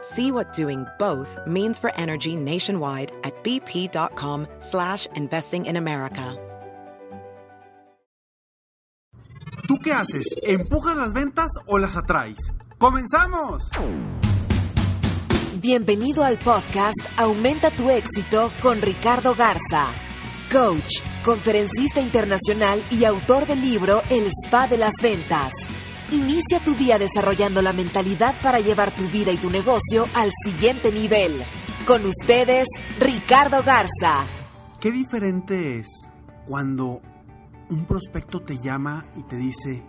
See what doing both means for energy nationwide at bp.com slash investing in America. ¿Tú qué haces? ¿Empujas las ventas o las atraes? ¡Comenzamos! Bienvenido al podcast Aumenta tu éxito con Ricardo Garza, coach, conferencista internacional y autor del libro El Spa de las Ventas. Inicia tu día desarrollando la mentalidad para llevar tu vida y tu negocio al siguiente nivel. Con ustedes, Ricardo Garza. ¿Qué diferente es cuando un prospecto te llama y te dice,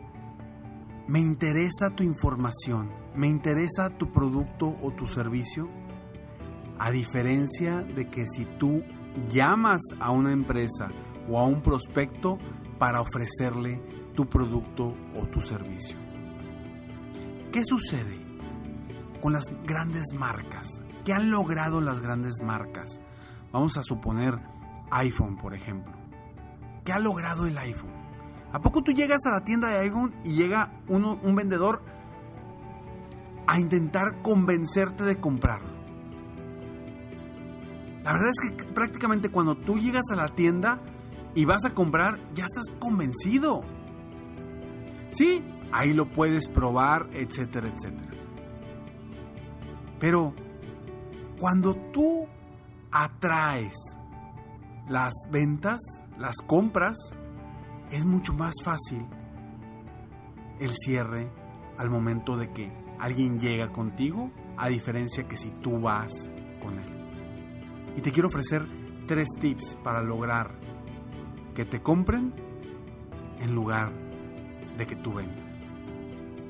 me interesa tu información, me interesa tu producto o tu servicio? A diferencia de que si tú llamas a una empresa o a un prospecto para ofrecerle tu producto o tu servicio. ¿Qué sucede con las grandes marcas? ¿Qué han logrado las grandes marcas? Vamos a suponer iPhone, por ejemplo. ¿Qué ha logrado el iPhone? ¿A poco tú llegas a la tienda de iPhone y llega uno, un vendedor a intentar convencerte de comprarlo? La verdad es que prácticamente cuando tú llegas a la tienda y vas a comprar, ya estás convencido. Sí, ahí lo puedes probar, etcétera, etcétera. Pero cuando tú atraes las ventas, las compras, es mucho más fácil el cierre al momento de que alguien llega contigo, a diferencia que si tú vas con él. Y te quiero ofrecer tres tips para lograr que te compren en lugar de que tú vendas.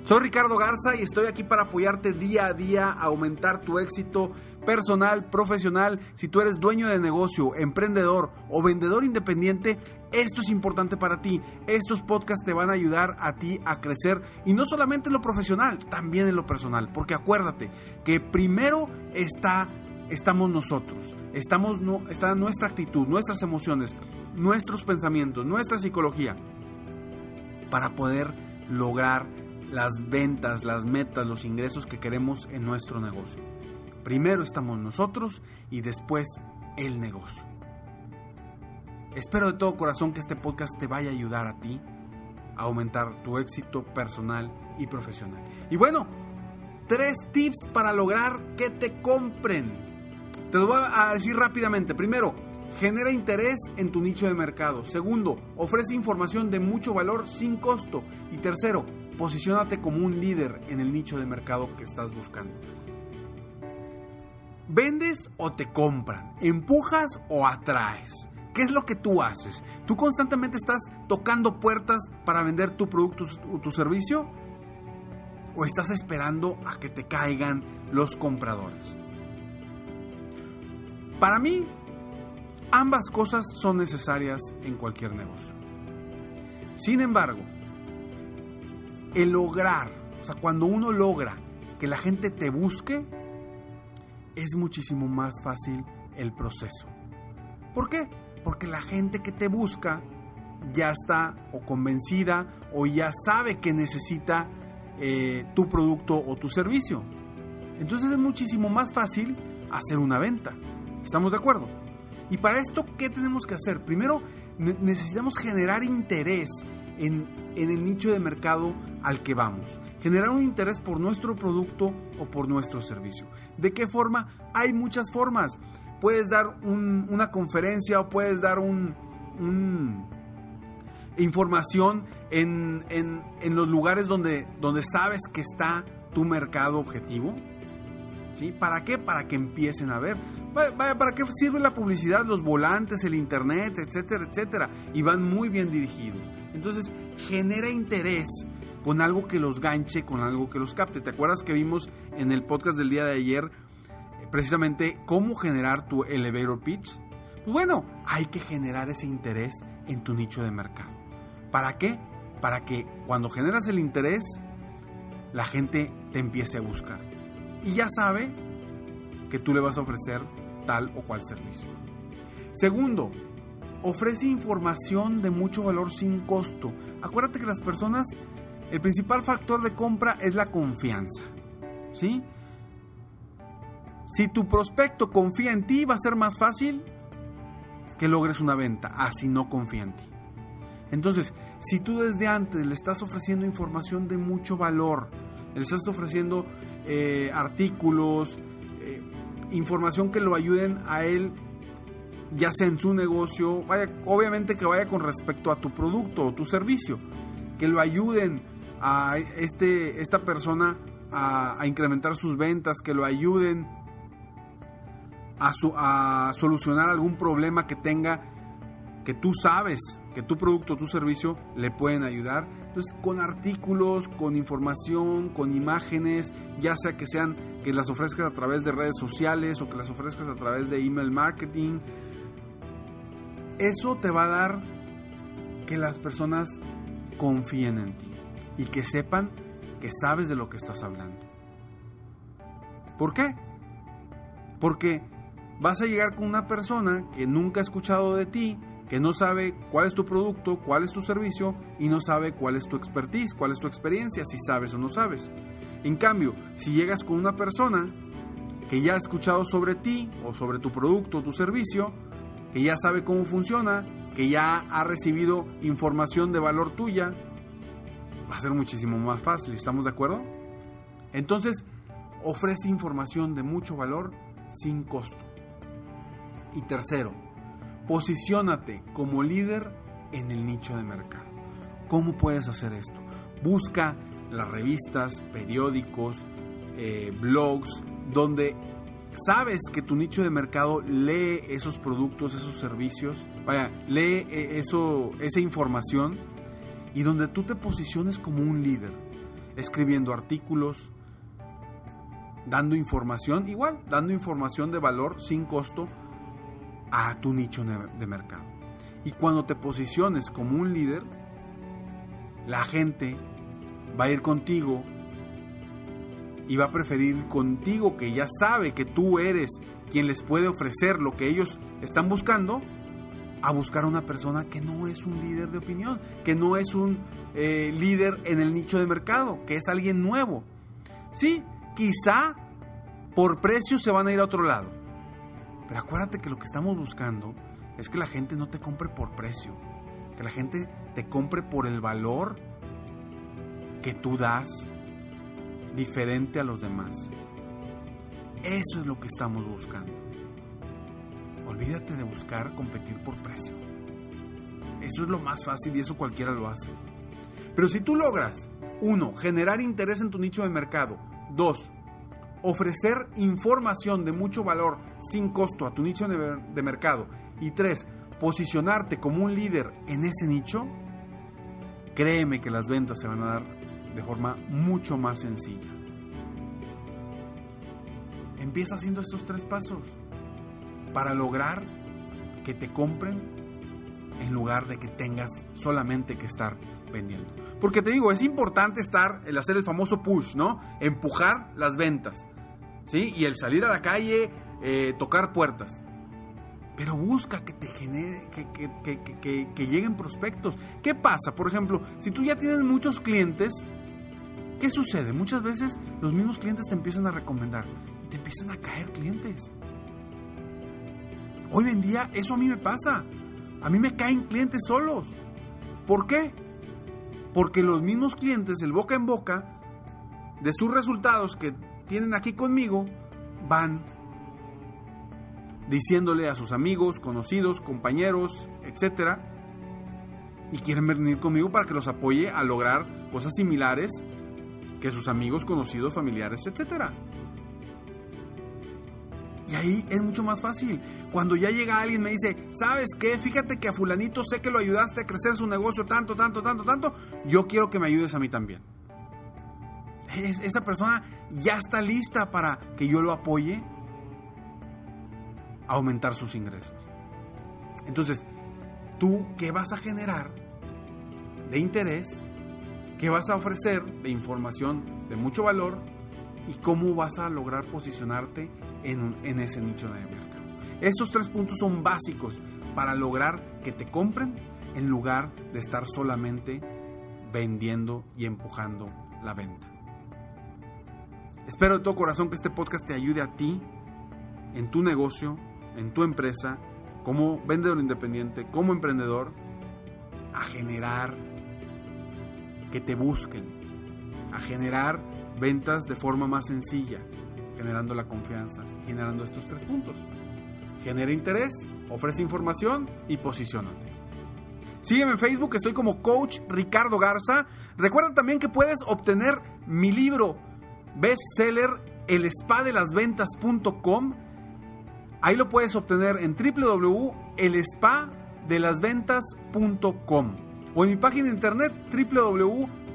Soy Ricardo Garza y estoy aquí para apoyarte día a día a aumentar tu éxito personal, profesional. Si tú eres dueño de negocio, emprendedor o vendedor independiente, esto es importante para ti. Estos podcasts te van a ayudar a ti a crecer y no solamente en lo profesional, también en lo personal. Porque acuérdate que primero está, estamos nosotros. Estamos, no, está nuestra actitud, nuestras emociones, nuestros pensamientos, nuestra psicología para poder lograr las ventas, las metas, los ingresos que queremos en nuestro negocio. Primero estamos nosotros y después el negocio. Espero de todo corazón que este podcast te vaya a ayudar a ti a aumentar tu éxito personal y profesional. Y bueno, tres tips para lograr que te compren. Te lo voy a decir rápidamente. Primero, genera interés en tu nicho de mercado. Segundo, ofrece información de mucho valor sin costo. Y tercero, posicionate como un líder en el nicho de mercado que estás buscando. ¿Vendes o te compran? ¿Empujas o atraes? ¿Qué es lo que tú haces? ¿Tú constantemente estás tocando puertas para vender tu producto o tu servicio? ¿O estás esperando a que te caigan los compradores? Para mí, ambas cosas son necesarias en cualquier negocio. Sin embargo, el lograr, o sea, cuando uno logra que la gente te busque, es muchísimo más fácil el proceso. ¿Por qué? Porque la gente que te busca ya está o convencida o ya sabe que necesita eh, tu producto o tu servicio. Entonces es muchísimo más fácil hacer una venta. ¿Estamos de acuerdo? Y para esto, ¿qué tenemos que hacer? Primero, necesitamos generar interés en, en el nicho de mercado al que vamos. Generar un interés por nuestro producto o por nuestro servicio. ¿De qué forma? Hay muchas formas. Puedes dar una conferencia o puedes dar un, información en, los lugares donde, donde sabes que está tu mercado objetivo. ¿Para qué? Para que empiecen a ver. ¿Para qué sirve la publicidad? Los volantes, el internet, etcétera, etcétera. Y van muy bien dirigidos. Entonces, genera interés con algo que los ganche, con algo que los capte. ¿Te acuerdas que vimos en el podcast del día de ayer eh, precisamente cómo generar tu elevator pitch? Pues bueno, hay que generar ese interés en tu nicho de mercado. ¿Para qué? Para que cuando generas el interés, la gente te empiece a buscar. Y ya sabe que tú le vas a ofrecer tal o cual servicio. Segundo, ofrece información de mucho valor sin costo. Acuérdate que las personas, el principal factor de compra es la confianza. ¿Sí? Si tu prospecto confía en ti, va a ser más fácil que logres una venta, así no confía en ti. Entonces, si tú desde antes le estás ofreciendo información de mucho valor, le estás ofreciendo eh, artículos, eh, información que lo ayuden a él, ya sea en su negocio, vaya, obviamente que vaya con respecto a tu producto o tu servicio, que lo ayuden a este, esta persona a, a incrementar sus ventas, que lo ayuden a, solucionar algún problema que tenga que tú sabes que tu producto tu servicio le pueden ayudar. Entonces, con artículos, con información, con imágenes, ya sea que sean que las ofrezcas a través de redes sociales o que las ofrezcas a través de email marketing, eso te va a dar que las personas confíen en ti y que sepan que sabes de lo que estás hablando. ¿Por qué? Porque vas a llegar con una persona que nunca ha escuchado de ti, que no sabe cuál es tu producto, cuál es tu servicio y no sabe cuál es tu expertise, cuál es tu experiencia, si sabes o no sabes. En cambio, si llegas con una persona que ya ha escuchado sobre ti o sobre tu producto o tu servicio, que ya sabe cómo funciona, que ya ha recibido información de valor tuya, va a ser muchísimo más fácil, ¿estamos de acuerdo? Entonces, ofrece información de mucho valor sin costo. Y tercero, posiciónate como líder en el nicho de mercado. ¿Cómo puedes hacer esto? Busca las revistas, periódicos, eh, blogs, donde sabes que tu nicho de mercado lee esos productos, esos servicios, vaya, lee eh, eso, esa información y donde tú te posiciones como un líder, escribiendo artículos, dando información, igual, dando información de valor sin costo a tu nicho de mercado. Y cuando te posiciones como un líder, la gente va a ir contigo y va a preferir contigo que ya sabe que tú eres quien les puede ofrecer lo que ellos están buscando, a buscar a una persona que no es un líder de opinión, que no es un eh, líder en el nicho de mercado, que es alguien nuevo. Sí, quizá por precio se van a ir a otro lado, pero acuérdate que lo que estamos buscando es que la gente no te compre por precio, que la gente te compre por el valor que tú das diferente a los demás. Eso es lo que estamos buscando. Olvídate de buscar competir por precio. Eso es lo más fácil y eso cualquiera lo hace. Pero si tú logras, uno, generar interés en tu nicho de mercado, dos, ofrecer información de mucho valor sin costo a tu nicho de, mercado y tres, posicionarte como un líder en ese nicho, créeme que las ventas se van a dar de forma mucho más sencilla. Empieza haciendo estos tres pasos para lograr que te compren en lugar de que tengas solamente que estar vendiendo. Porque te digo, es importante estar, el hacer el famoso push, ¿no? Empujar las ventas, ¿sí? Y el salir a la calle, eh, tocar puertas. Pero busca que te genere, que, que, que, lleguen prospectos. ¿Qué pasa? Por ejemplo, si tú ya tienes muchos clientes, ¿qué sucede? Muchas veces los mismos clientes te empiezan a recomendar y te empiezan a caer clientes. Hoy en día eso a mí me pasa. A mí me caen clientes solos. ¿Por qué? Porque los mismos clientes, el boca en boca, de sus resultados que tienen aquí conmigo, van diciéndole a sus amigos, conocidos, compañeros, etcétera, y quieren venir conmigo para que los apoye a lograr cosas similares que sus amigos, conocidos, familiares, etc. Y ahí es mucho más fácil. Cuando ya llega alguien me dice, ¿sabes qué? Fíjate que a fulanito sé que lo ayudaste a crecer su negocio tanto, tanto, tanto, tanto. Yo quiero que me ayudes a mí también. esa persona ya está lista para que yo lo apoye a aumentar sus ingresos. Entonces, ¿tú qué vas a generar de interés? ¿Qué vas a ofrecer de información de mucho valor? ¿Y cómo vas a lograr posicionarte en, en ese nicho de mercado? Esos tres puntos son básicos para lograr que te compren en lugar de estar solamente vendiendo y empujando la venta. Espero de todo corazón que este podcast te ayude a ti, en tu negocio, en tu empresa, como vendedor independiente, como emprendedor, a generar que te busquen, a generar ventas de forma más sencilla, generando la confianza, generando estos tres puntos. Genera interés, ofrece información y posicionate. Sígueme en Facebook, estoy como Coach Ricardo Garza. Recuerda también que puedes obtener mi libro bestseller El Spa de las Ventas.com. Ahí lo puedes obtener en www.elspadelasventas.com o en mi página de internet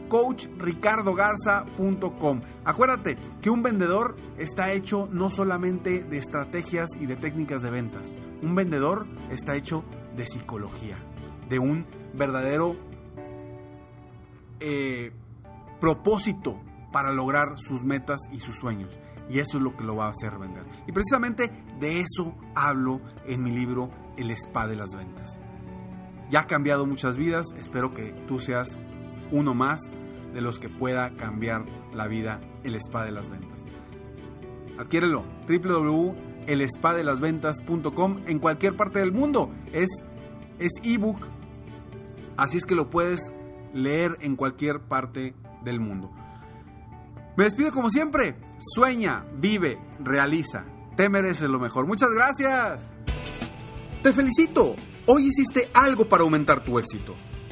www.coachricardogarza.com. Acuérdate que un vendedor está hecho no solamente de estrategias y de técnicas de ventas. Un vendedor está hecho de psicología, de un verdadero eh, propósito para lograr sus metas y sus sueños. Y eso es lo que lo va a hacer vender. Y precisamente de eso hablo en mi libro El Spa de las Ventas. Ya ha cambiado muchas vidas, espero que tú seas uno más de los que pueda cambiar la vida El Spa de las Ventas. Adquiérelo www.elespadelasventas.com en cualquier parte del mundo. Es es ebook, así es que lo puedes leer en cualquier parte del mundo. Me despido como siempre. Sueña, vive, realiza. Te mereces lo mejor. Muchas gracias. Te felicito. Hoy hiciste algo para aumentar tu éxito.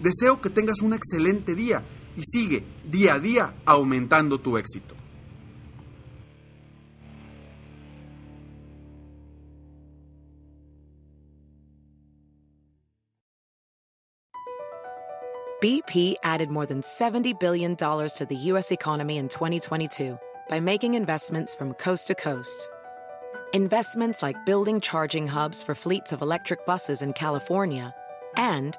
Deseo que tengas un excelente día y sigue día a día aumentando tu éxito. BP added more than $70 billion to the U.S. economy in 2022 by making investments from coast to coast. Investments like building charging hubs for fleets of electric buses in California and